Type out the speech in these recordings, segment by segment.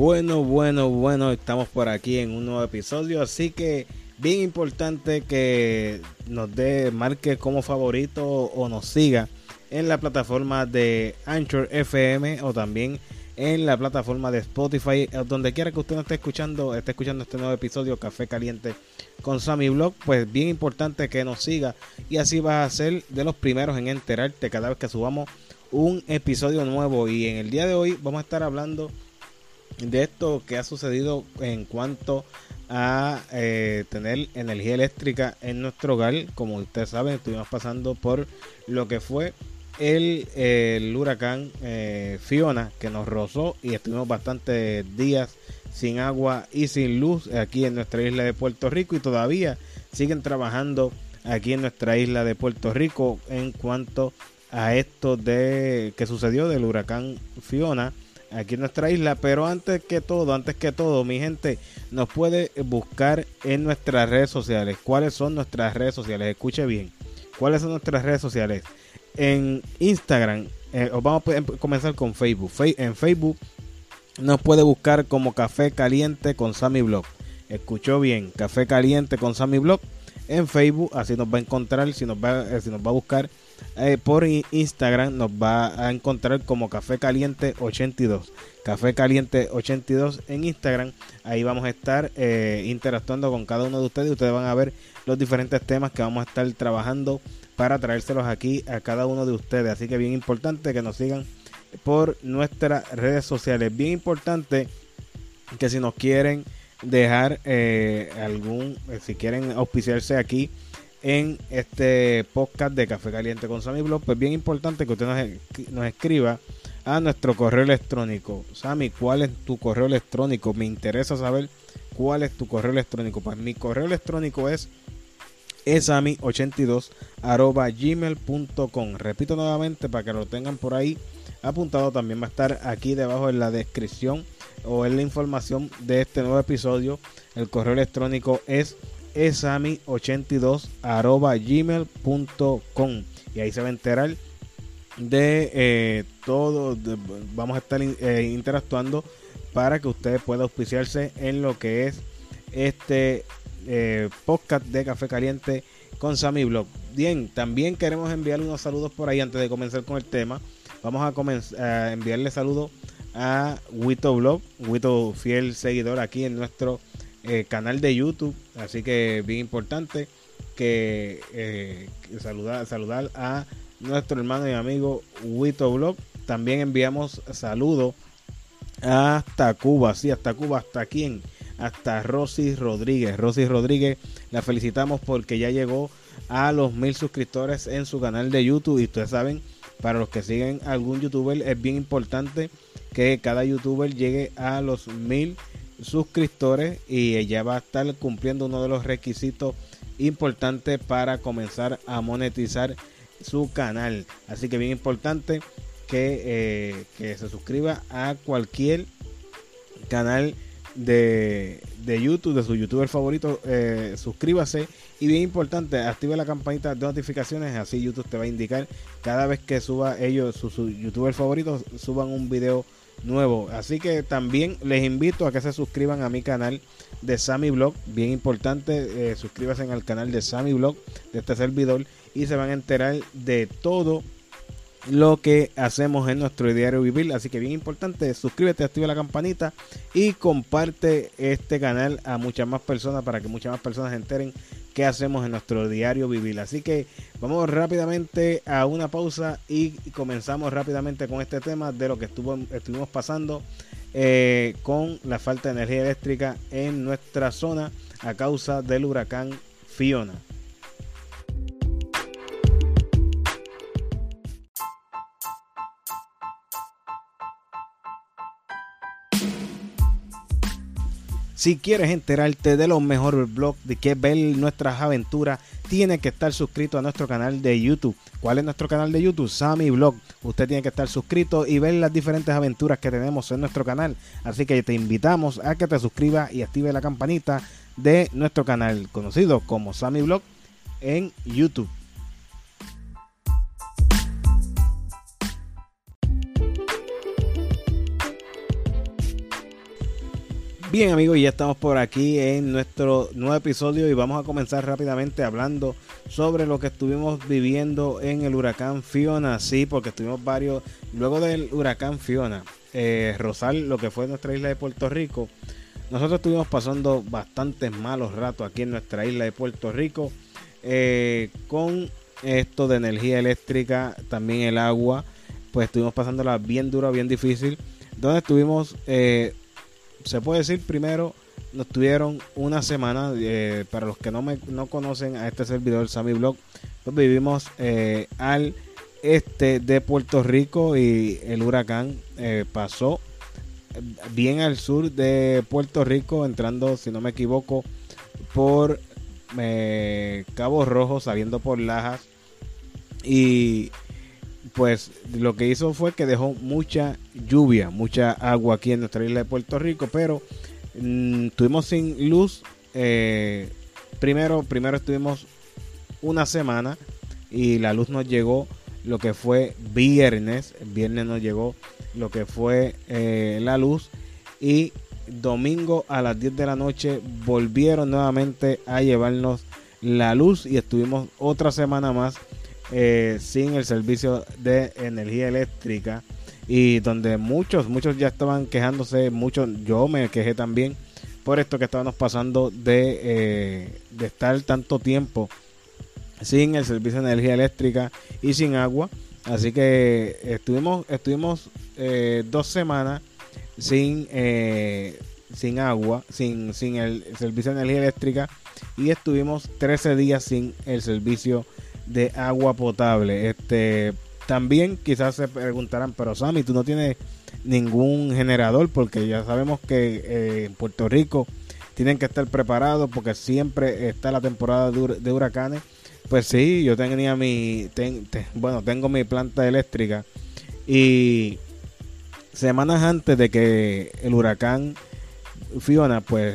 Bueno, bueno, bueno, estamos por aquí en un nuevo episodio, así que bien importante que nos dé, marque como favorito o nos siga en la plataforma de Anchor FM o también en la plataforma de Spotify, donde quiera que usted nos esté escuchando, esté escuchando este nuevo episodio Café Caliente con Sammy Blog, pues bien importante que nos siga y así vas a ser de los primeros en enterarte cada vez que subamos un episodio nuevo. Y en el día de hoy vamos a estar hablando de esto que ha sucedido en cuanto a eh, tener energía eléctrica en nuestro hogar. Como ustedes saben, estuvimos pasando por lo que fue el, huracán eh, Fiona que nos rozó y estuvimos bastantes días sin agua y sin luz aquí en nuestra isla de Puerto Rico y todavía siguen trabajando aquí en nuestra isla de Puerto Rico en cuanto a esto de que sucedió del huracán Fiona aquí en nuestra isla. Pero antes que todo, antes que todo, mi gente, nos puede buscar en nuestras redes sociales. ¿Cuáles son nuestras redes sociales? Escuche bien. ¿Cuáles son nuestras redes sociales? En Instagram, eh, vamos a comenzar con Facebook. en Facebook nos puede buscar como Café Caliente con Sammy Blog. Escuchó bien, Café Caliente con Sammy Blog en Facebook, así nos va a encontrar, si nos va, eh, si nos va a buscar eh, por Instagram nos va a encontrar como Café Caliente 82. Café Caliente 82 en Instagram. Ahí vamos a estar eh, interactuando con cada uno de ustedes. Ustedes van a ver los diferentes temas que vamos a estar trabajando para traérselos aquí a cada uno de ustedes. Así que bien importante que nos sigan por nuestras redes sociales. Bien importante que si nos quieren dejar eh, algún, si quieren auspiciarse aquí en este podcast de Café Caliente con Sammy Blog, pues bien importante que usted nos, escriba a nuestro correo electrónico. Sammy, ¿cuál es tu correo electrónico? Me interesa saber cuál es tu correo electrónico. Pues mi correo electrónico es esami82 gmail.com. Repito nuevamente para que lo tengan por ahí apuntado. También va a estar aquí debajo en la descripción o en la información de este nuevo episodio. El correo electrónico es esami82 gmail.com y ahí se va a enterar de eh, todo vamos a estar eh, interactuando para que usted pueda auspiciarse en lo que es este eh, podcast de Café Caliente con Sammy Blog. Bien, también queremos enviarle unos saludos por ahí antes de comenzar con el tema. Vamos a, a enviarle saludos a Wito Blog, Wito fiel seguidor aquí en nuestro eh, canal de YouTube. Así que bien importante que eh, saludar, saludar a nuestro hermano y amigo Wito Blog. También enviamos saludos hasta Cuba, sí, hasta Cuba, hasta quién, hasta Rosy Rodríguez. Rosy Rodríguez, la felicitamos porque ya llegó a los mil suscriptores en su canal de YouTube. Y ustedes saben, para los que siguen algún youtuber, es bien importante que cada youtuber llegue a los mil y ella va a estar cumpliendo uno de los requisitos importantes para comenzar a monetizar su canal. Así que bien importante que, eh, que se suscriba a cualquier canal de, de YouTube, de su youtuber favorito, eh, suscríbase y bien importante, active la campanita de notificaciones, así YouTube te va a indicar cada vez que suba ellos, sus su youtuber favoritos, suban un video nuevo. Así que también les invito a que se suscriban a mi canal de Sammy Blog. Bien importante, eh, suscríbanse al canal de Sammy Blog de este servidor y se van a enterar de todo lo que hacemos en nuestro diario vivir. Así que bien importante, suscríbete, activa la campanita y comparte este canal a muchas más personas para que muchas más personas se enteren hacemos en nuestro diario vivir. Así que vamos rápidamente a una pausa y comenzamos rápidamente con este tema de lo que estuvo, estuvimos pasando eh, con la falta de energía eléctrica en nuestra zona a causa del huracán Fiona. Si quieres enterarte de los mejores blogs de que ver nuestras aventuras, tienes que estar suscrito a nuestro canal de YouTube. ¿Cuál es nuestro canal de YouTube? Sammy Blog. Usted tiene que estar suscrito y ver las diferentes aventuras que tenemos en nuestro canal. Así que te invitamos a que te suscribas y active la campanita de nuestro canal conocido como Sammy Blog en YouTube. Bien amigos, ya estamos por aquí en nuestro nuevo episodio y vamos a comenzar rápidamente hablando sobre lo que estuvimos viviendo en el huracán Fiona. Sí, porque estuvimos varios, luego del huracán Fiona, eh, Rosal, lo que fue nuestra isla de Puerto Rico, nosotros estuvimos pasando bastantes malos ratos aquí en nuestra isla de Puerto Rico eh, con esto de energía eléctrica, también el agua, pues estuvimos pasándola bien dura, bien difícil, donde estuvimos... Eh, se puede decir primero, nos tuvieron una semana, eh, para los que no me no conocen a este servidor, Sammy Blog, vivimos eh, al este de Puerto Rico y el huracán eh, pasó bien al sur de Puerto Rico, entrando, si no me equivoco, por Cabo Rojo, saliendo por Lajas. Y pues lo que hizo fue que dejó mucha lluvia, mucha agua aquí en nuestra isla de Puerto Rico, pero mm, estuvimos sin luz. Eh, primero, primero estuvimos una semana y la luz nos llegó lo que fue viernes. Viernes nos llegó lo que fue eh, la luz y domingo a las 10 de la noche volvieron nuevamente a llevarnos la luz y estuvimos otra semana más eh, sin el servicio de energía eléctrica y donde muchos, muchos ya estaban quejándose, muchos, yo me quejé también por esto que estábamos pasando de, eh, de estar tanto tiempo sin el servicio de energía eléctrica y sin agua. Así que estuvimos, estuvimos eh, dos semanas sin, sin agua, sin, sin el servicio de energía eléctrica y estuvimos 13 días sin el servicio de agua potable. Este, también quizás se preguntarán, pero Sammy, tú no tienes ningún generador porque ya sabemos que eh, en Puerto Rico tienen que estar preparados porque siempre está la temporada de, huracanes. Pues sí, yo tenía mi, bueno, tengo mi planta eléctrica y semanas antes de que el huracán Fiona pues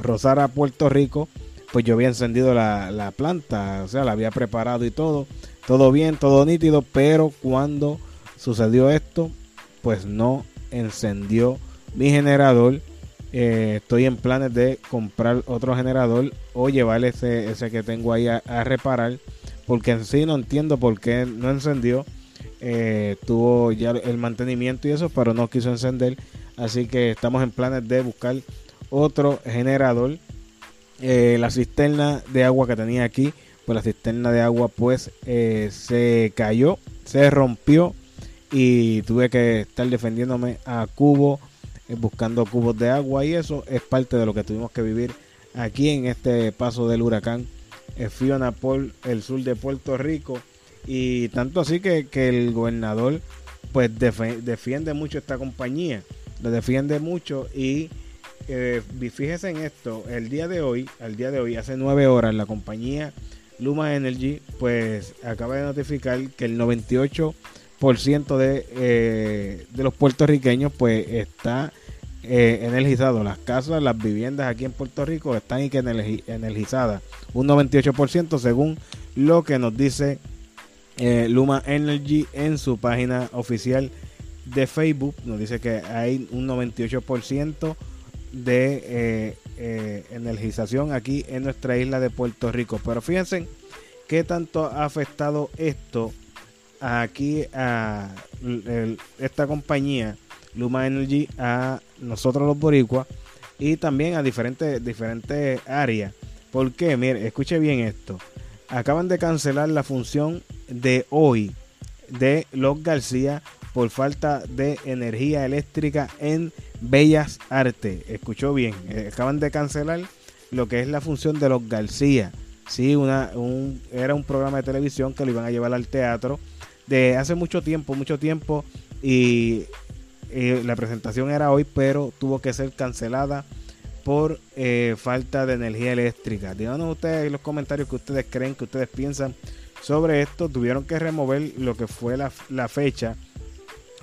rozara Puerto Rico, pues yo había encendido la, planta, o sea, la había preparado y todo, todo bien, todo nítido, pero cuando sucedió esto, pues no encendió mi generador. Eh, estoy en planes de comprar otro generador o llevar ese, ese que tengo ahí a, reparar, porque en sí no entiendo por qué no encendió. Eh, tuvo ya el mantenimiento y eso, pero no quiso encender. Así que estamos en planes de buscar otro generador eh, la cisterna de agua que tenía aquí, pues la cisterna de agua pues eh, se cayó, se rompió y tuve que estar defendiéndome a cubo, eh, buscando cubos de agua y eso es parte de lo que tuvimos que vivir aquí en este paso del huracán Fiona por el sur de Puerto Rico. Y tanto así que, que el gobernador pues defiende mucho esta compañía, lo defiende mucho y eh, fíjese en esto, el día de hoy, al día de hoy, hace nueve horas, la compañía Luma Energy, pues acaba de notificar que el 98% de, eh, de los puertorriqueños, pues está eh, energizado. Las casas, las viviendas aquí en Puerto Rico están energizadas. Un 98% según lo que nos dice eh, Luma Energy en su página oficial de Facebook. Nos dice que hay un 98% de eh, eh, energización aquí en nuestra isla de Puerto Rico. Pero fíjense qué tanto ha afectado esto aquí a esta compañía Luma Energy a nosotros los boricuas y también a diferentes diferentes áreas. porque Mire, escuche bien esto. Acaban de cancelar la función de hoy de Los García por falta de energía eléctrica en Bellas Artes. Escuchó bien, eh, acaban de cancelar lo que es la función de los García. Sí, una, un, era un programa de televisión que lo iban a llevar al teatro de hace mucho tiempo, mucho tiempo. Y, la presentación era hoy, pero tuvo que ser cancelada por eh, falta de energía eléctrica. Díganos ustedes los comentarios que ustedes creen, que ustedes piensan sobre esto. Tuvieron que remover lo que fue la, la fecha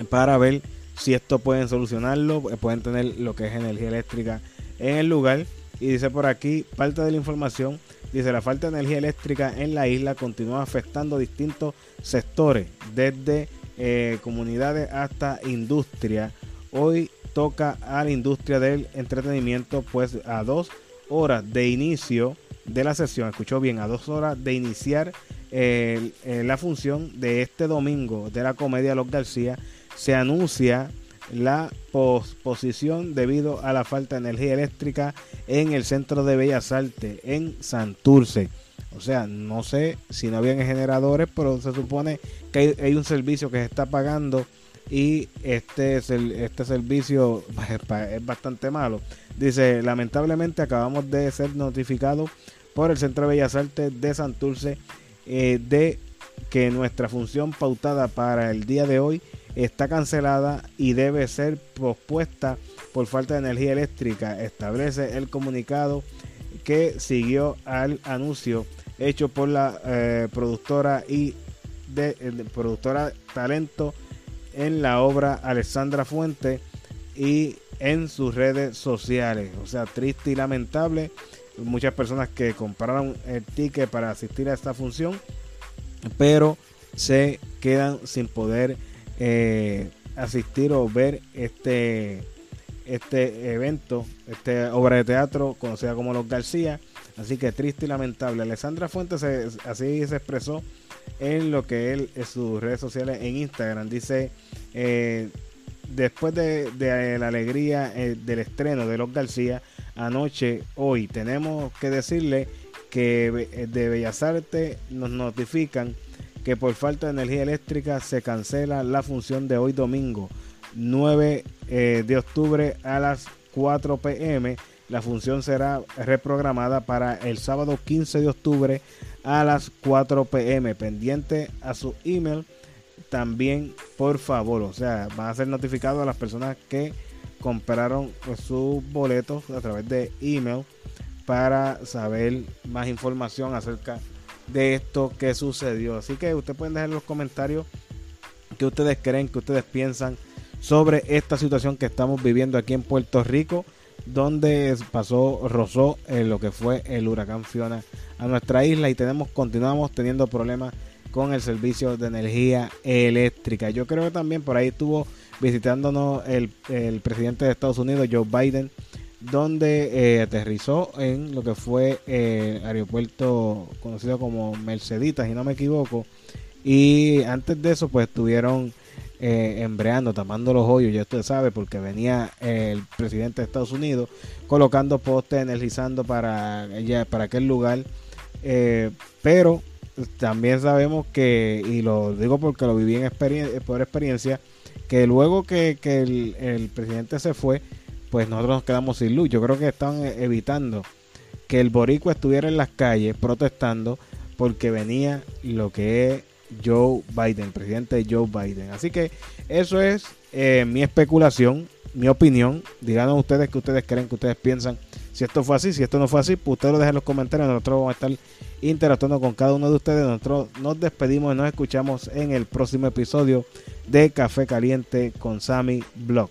para ver si esto pueden solucionarlo, eh, pueden tener lo que es energía eléctrica en el lugar. Y dice por aquí, parte de la información, dice la falta de energía eléctrica en la isla continúa afectando distintos sectores, desde eh, comunidades hasta industria. hoy toca a la industria del entretenimiento, pues a dos horas de inicio de la sesión, escuchó bien, a dos horas de iniciar eh, la función de este domingo de la comedia Los García, se anuncia la posposición debido a la falta de energía eléctrica en el Centro de Bellas Artes en Santurce. O sea, no sé si no habían generadores, pero se supone que hay, un servicio que se está pagando y este, este servicio es bastante malo. Dice, lamentablemente acabamos de ser notificados por el Centro de Bellas Artes de Santurce eh, de que nuestra función pautada para el día de hoy está cancelada y debe ser pospuesta por falta de energía eléctrica. Establece el comunicado que siguió al anuncio hecho por la eh, productora y de, eh, productora talento en la obra Alexandra Fuente y en sus redes sociales. O sea, triste y lamentable. Muchas personas que compraron el ticket para asistir a esta función, pero se quedan sin poder eh, asistir o ver este, este evento, esta obra de teatro conocida como Los García. Así que triste y lamentable. Alessandra Fuentes así se expresó en lo que él en sus redes sociales en Instagram. Dice, eh, después de, la alegría eh, del estreno de Los García, anoche, hoy, tenemos que decirle que de Bellas Artes nos notifican que por falta de energía eléctrica se cancela la función de hoy domingo 9 eh, de octubre a las 4 pm. La función será reprogramada para el sábado 15 de octubre a las 4 pm. Pendiente a su email también, por favor. O sea, van a ser notificados a las personas que compraron sus boletos a través de email para saber más información acerca de de esto que sucedió. Así que ustedes pueden dejar en los comentarios que ustedes creen, que ustedes piensan sobre esta situación que estamos viviendo aquí en Puerto Rico, donde pasó, rozó en eh, lo que fue el huracán Fiona a nuestra isla y tenemos, continuamos teniendo problemas con el servicio de energía eléctrica. Yo creo que también por ahí estuvo visitándonos el, el presidente de Estados Unidos, Joe Biden, donde eh, aterrizó en lo que fue eh, aeropuerto conocido como Merceditas, si no me equivoco. Y antes de eso, pues estuvieron eh, embreando, tapando los hoyos, ya usted sabe, porque venía el presidente de Estados Unidos colocando postes, energizando para, para aquel lugar. pero también sabemos que, y lo digo porque lo viví en por experiencia, que luego que, el presidente se fue, pues nosotros nos quedamos sin luz. Yo creo que están evitando que el boricua estuviera en las calles protestando porque venía lo que es Joe Biden, presidente Joe Biden. Así que eso es eh, mi especulación, mi opinión. Díganos ustedes que ustedes creen, que ustedes piensan. Si esto fue así, si esto no fue así, pues ustedes lo dejen en los comentarios. Nosotros vamos a estar interactuando con cada uno de ustedes. Nosotros nos despedimos y nos escuchamos en el próximo episodio de Café Caliente con Sammy Blog.